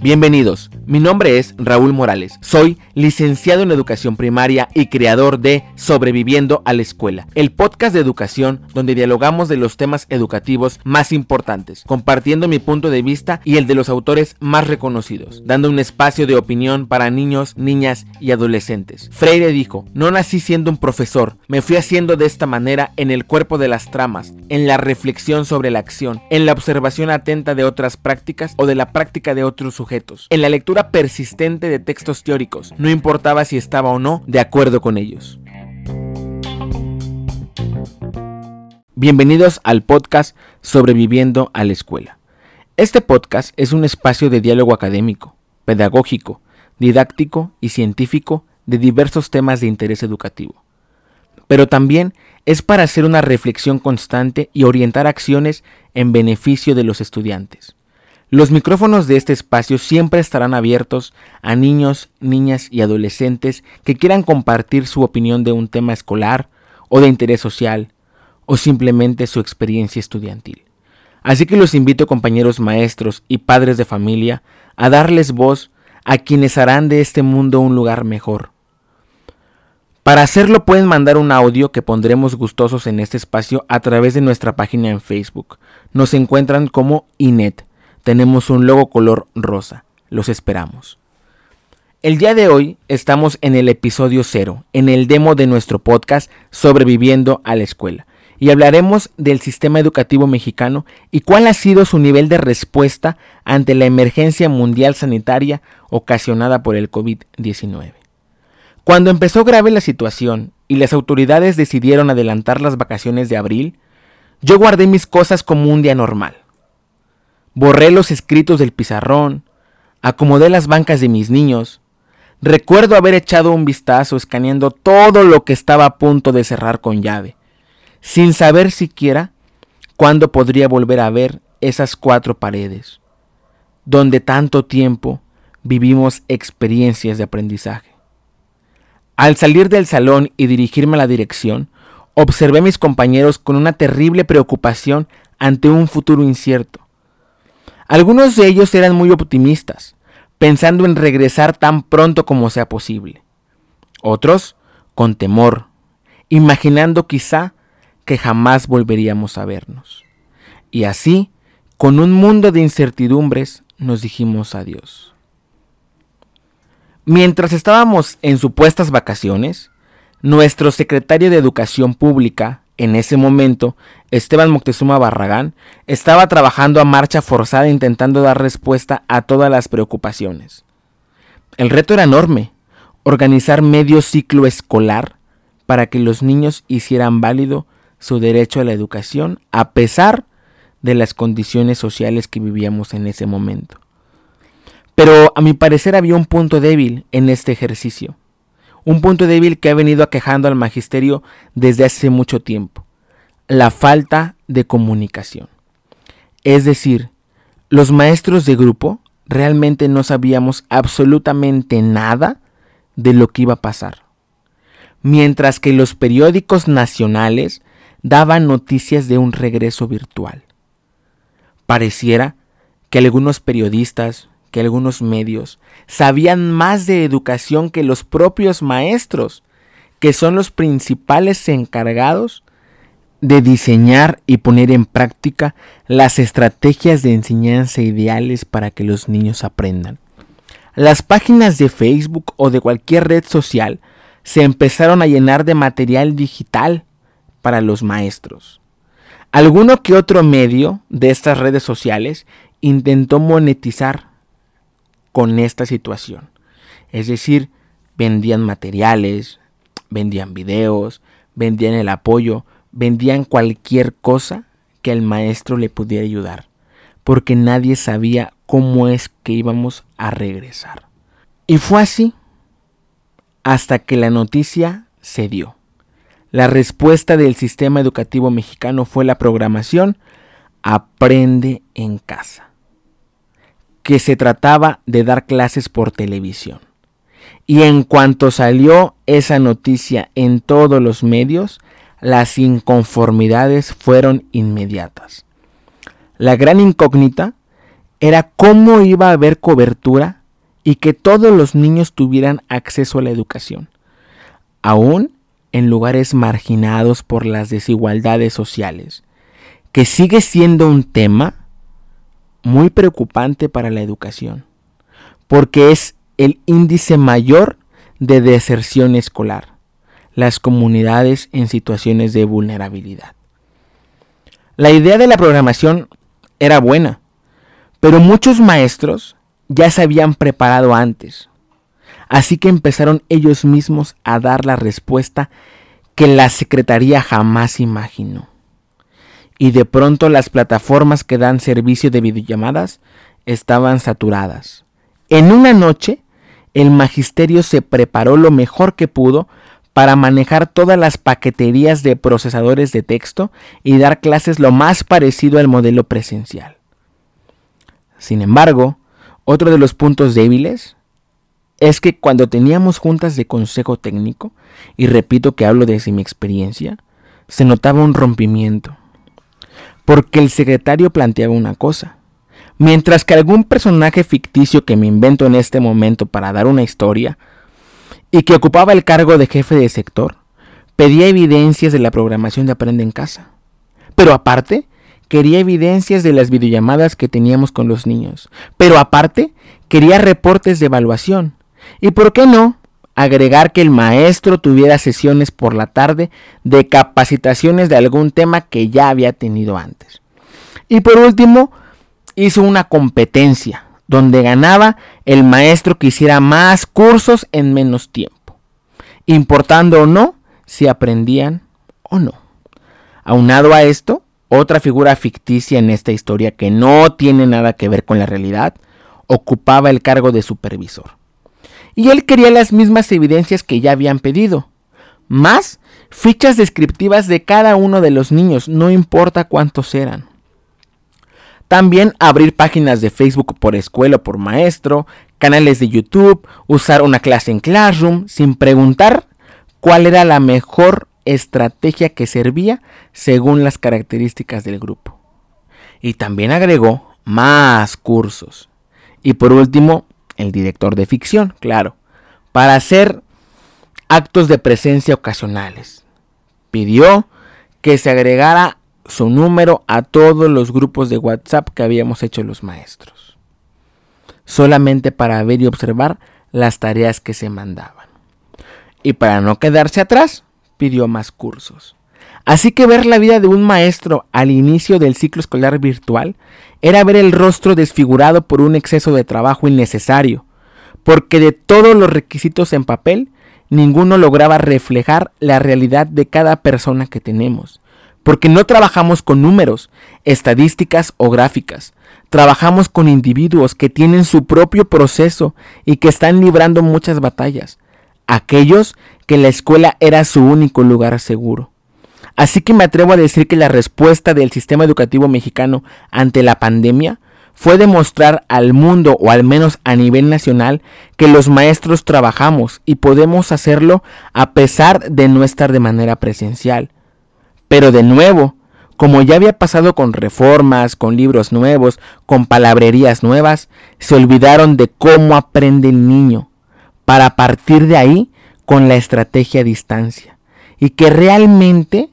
Bienvenidos, mi nombre es Raúl Morales, soy licenciado en educación primaria y creador de Sobreviviendo a la Escuela, el podcast de educación donde dialogamos de los temas educativos más importantes, compartiendo mi punto de vista y el de los autores más reconocidos, dando un espacio de opinión para niños, niñas y adolescentes. Freire dijo, no nací siendo un profesor, me fui haciendo de esta manera en el cuerpo de las tramas, en la reflexión sobre la acción, en la observación atenta de otras prácticas o de la práctica de otros sujetos en la lectura persistente de textos teóricos, no importaba si estaba o no de acuerdo con ellos. Bienvenidos al podcast Sobreviviendo a la Escuela. Este podcast es un espacio de diálogo académico, pedagógico, didáctico y científico de diversos temas de interés educativo. Pero también es para hacer una reflexión constante y orientar acciones en beneficio de los estudiantes. Los micrófonos de este espacio siempre estarán abiertos a niños, niñas y adolescentes que quieran compartir su opinión de un tema escolar o de interés social o simplemente su experiencia estudiantil. Así que los invito compañeros maestros y padres de familia a darles voz a quienes harán de este mundo un lugar mejor. Para hacerlo pueden mandar un audio que pondremos gustosos en este espacio a través de nuestra página en Facebook. Nos encuentran como INET tenemos un logo color rosa. Los esperamos. El día de hoy estamos en el episodio cero, en el demo de nuestro podcast Sobreviviendo a la Escuela, y hablaremos del sistema educativo mexicano y cuál ha sido su nivel de respuesta ante la emergencia mundial sanitaria ocasionada por el COVID-19. Cuando empezó grave la situación y las autoridades decidieron adelantar las vacaciones de abril, yo guardé mis cosas como un día normal Borré los escritos del pizarrón, acomodé las bancas de mis niños. Recuerdo haber echado un vistazo escaneando todo lo que estaba a punto de cerrar con llave, sin saber siquiera cuándo podría volver a ver esas cuatro paredes, donde tanto tiempo vivimos experiencias de aprendizaje. Al salir del salón y dirigirme a la dirección, observé a mis compañeros con una terrible preocupación ante un futuro incierto. Algunos de ellos eran muy optimistas, pensando en regresar tan pronto como sea posible. Otros, con temor, imaginando quizá que jamás volveríamos a vernos. Y así, con un mundo de incertidumbres, nos dijimos adiós. Mientras estábamos en supuestas vacaciones, nuestro secretario de Educación Pública, en ese momento, Esteban Moctezuma Barragán estaba trabajando a marcha forzada intentando dar respuesta a todas las preocupaciones. El reto era enorme, organizar medio ciclo escolar para que los niños hicieran válido su derecho a la educación a pesar de las condiciones sociales que vivíamos en ese momento. Pero a mi parecer había un punto débil en este ejercicio un punto débil que ha venido aquejando al magisterio desde hace mucho tiempo, la falta de comunicación. Es decir, los maestros de grupo realmente no sabíamos absolutamente nada de lo que iba a pasar, mientras que los periódicos nacionales daban noticias de un regreso virtual. Pareciera que algunos periodistas, que algunos medios sabían más de educación que los propios maestros, que son los principales encargados de diseñar y poner en práctica las estrategias de enseñanza ideales para que los niños aprendan. Las páginas de Facebook o de cualquier red social se empezaron a llenar de material digital para los maestros. Alguno que otro medio de estas redes sociales intentó monetizar con esta situación. Es decir, vendían materiales, vendían videos, vendían el apoyo, vendían cualquier cosa que el maestro le pudiera ayudar, porque nadie sabía cómo es que íbamos a regresar. Y fue así hasta que la noticia se dio. La respuesta del sistema educativo mexicano fue la programación Aprende en casa que se trataba de dar clases por televisión. Y en cuanto salió esa noticia en todos los medios, las inconformidades fueron inmediatas. La gran incógnita era cómo iba a haber cobertura y que todos los niños tuvieran acceso a la educación, aún en lugares marginados por las desigualdades sociales, que sigue siendo un tema muy preocupante para la educación, porque es el índice mayor de deserción escolar, las comunidades en situaciones de vulnerabilidad. La idea de la programación era buena, pero muchos maestros ya se habían preparado antes, así que empezaron ellos mismos a dar la respuesta que la Secretaría jamás imaginó. Y de pronto las plataformas que dan servicio de videollamadas estaban saturadas. En una noche, el magisterio se preparó lo mejor que pudo para manejar todas las paqueterías de procesadores de texto y dar clases lo más parecido al modelo presencial. Sin embargo, otro de los puntos débiles es que cuando teníamos juntas de consejo técnico, y repito que hablo desde mi experiencia, se notaba un rompimiento. Porque el secretario planteaba una cosa, mientras que algún personaje ficticio que me invento en este momento para dar una historia y que ocupaba el cargo de jefe de sector, pedía evidencias de la programación de Aprende en Casa. Pero aparte, quería evidencias de las videollamadas que teníamos con los niños. Pero aparte, quería reportes de evaluación. Y por qué no, agregar que el maestro tuviera sesiones por la tarde de capacitaciones de algún tema que ya había tenido antes. Y por último, hizo una competencia donde ganaba el maestro que hiciera más cursos en menos tiempo, importando o no si aprendían o no. Aunado a esto, otra figura ficticia en esta historia que no tiene nada que ver con la realidad, ocupaba el cargo de supervisor. Y él quería las mismas evidencias que ya habían pedido, más fichas descriptivas de cada uno de los niños, no importa cuántos eran. También abrir páginas de Facebook por escuela o por maestro, canales de YouTube, usar una clase en Classroom sin preguntar cuál era la mejor estrategia que servía según las características del grupo. Y también agregó más cursos. Y por último, el director de ficción, claro, para hacer actos de presencia ocasionales. Pidió que se agregara su número a todos los grupos de WhatsApp que habíamos hecho los maestros, solamente para ver y observar las tareas que se mandaban. Y para no quedarse atrás, pidió más cursos. Así que ver la vida de un maestro al inicio del ciclo escolar virtual era ver el rostro desfigurado por un exceso de trabajo innecesario, porque de todos los requisitos en papel, ninguno lograba reflejar la realidad de cada persona que tenemos porque no trabajamos con números, estadísticas o gráficas. Trabajamos con individuos que tienen su propio proceso y que están librando muchas batallas. Aquellos que la escuela era su único lugar seguro. Así que me atrevo a decir que la respuesta del sistema educativo mexicano ante la pandemia fue demostrar al mundo, o al menos a nivel nacional, que los maestros trabajamos y podemos hacerlo a pesar de no estar de manera presencial. Pero de nuevo, como ya había pasado con reformas, con libros nuevos, con palabrerías nuevas, se olvidaron de cómo aprende el niño, para partir de ahí con la estrategia a distancia, y que realmente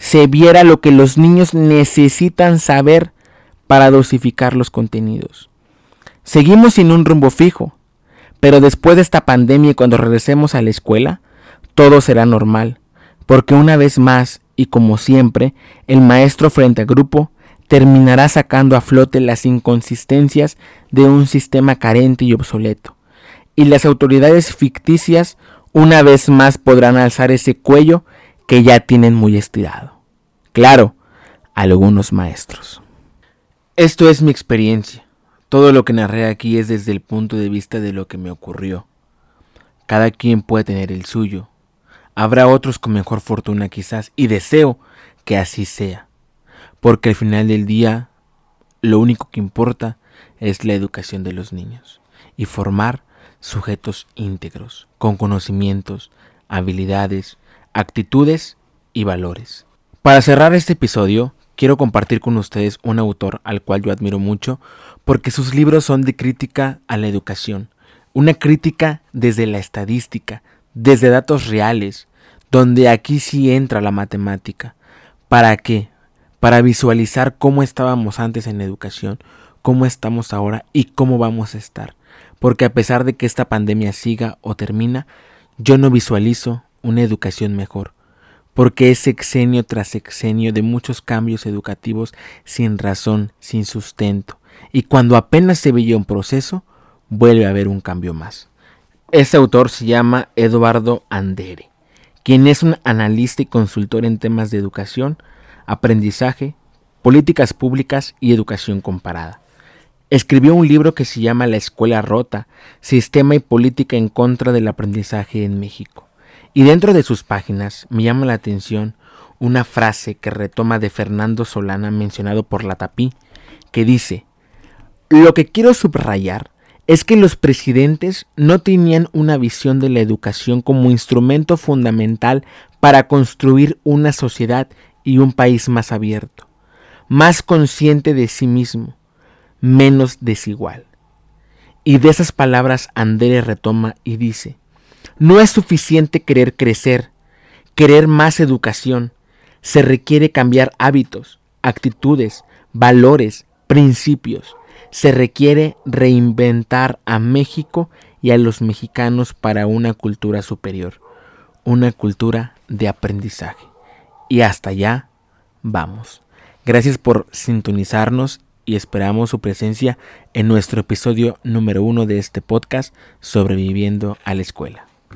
se viera lo que los niños necesitan saber para dosificar los contenidos. Seguimos sin un rumbo fijo, pero después de esta pandemia y cuando regresemos a la escuela, todo será normal, porque una vez más y como siempre, el maestro frente al grupo terminará sacando a flote las inconsistencias de un sistema carente y obsoleto. Y las autoridades ficticias una vez más podrán alzar ese cuello que ya tienen muy estirado. Claro, algunos maestros. Esto es mi experiencia. Todo lo que narré aquí es desde el punto de vista de lo que me ocurrió. Cada quien puede tener el suyo, Habrá otros con mejor fortuna quizás y deseo que así sea, porque al final del día lo único que importa es la educación de los niños y formar sujetos íntegros, con conocimientos, habilidades, actitudes y valores. Para cerrar este episodio, quiero compartir con ustedes un autor al cual yo admiro mucho porque sus libros son de crítica a la educación, una crítica desde la estadística, desde datos reales, donde aquí sí entra la matemática. ¿Para qué? Para visualizar cómo estábamos antes en educación, cómo estamos ahora y cómo vamos a estar. Porque a pesar de que esta pandemia siga o termina, yo no visualizo una educación mejor. Porque es sexenio tras sexenio de muchos cambios educativos sin razón, sin sustento. Y cuando apenas se veía un proceso, vuelve a haber un cambio más. Este autor se llama Eduardo Andere, quien es un analista y consultor en temas de educación, aprendizaje, políticas públicas y educación comparada. Escribió un libro que se llama La Escuela Rota, Sistema y Política en contra del Aprendizaje en México. Y dentro de sus páginas me llama la atención una frase que retoma de Fernando Solana mencionado por la Tapí, que dice, lo que quiero subrayar es que los presidentes no tenían una visión de la educación como instrumento fundamental para construir una sociedad y un país más abierto, más consciente de sí mismo, menos desigual. Y de esas palabras Andere retoma y dice, no es suficiente querer crecer, querer más educación, se requiere cambiar hábitos, actitudes, valores, principios. Se requiere reinventar a México y a los mexicanos para una cultura superior, una cultura de aprendizaje. Y hasta allá vamos. Gracias por sintonizarnos y esperamos su presencia en nuestro episodio número uno de este podcast Sobreviviendo a la Escuela.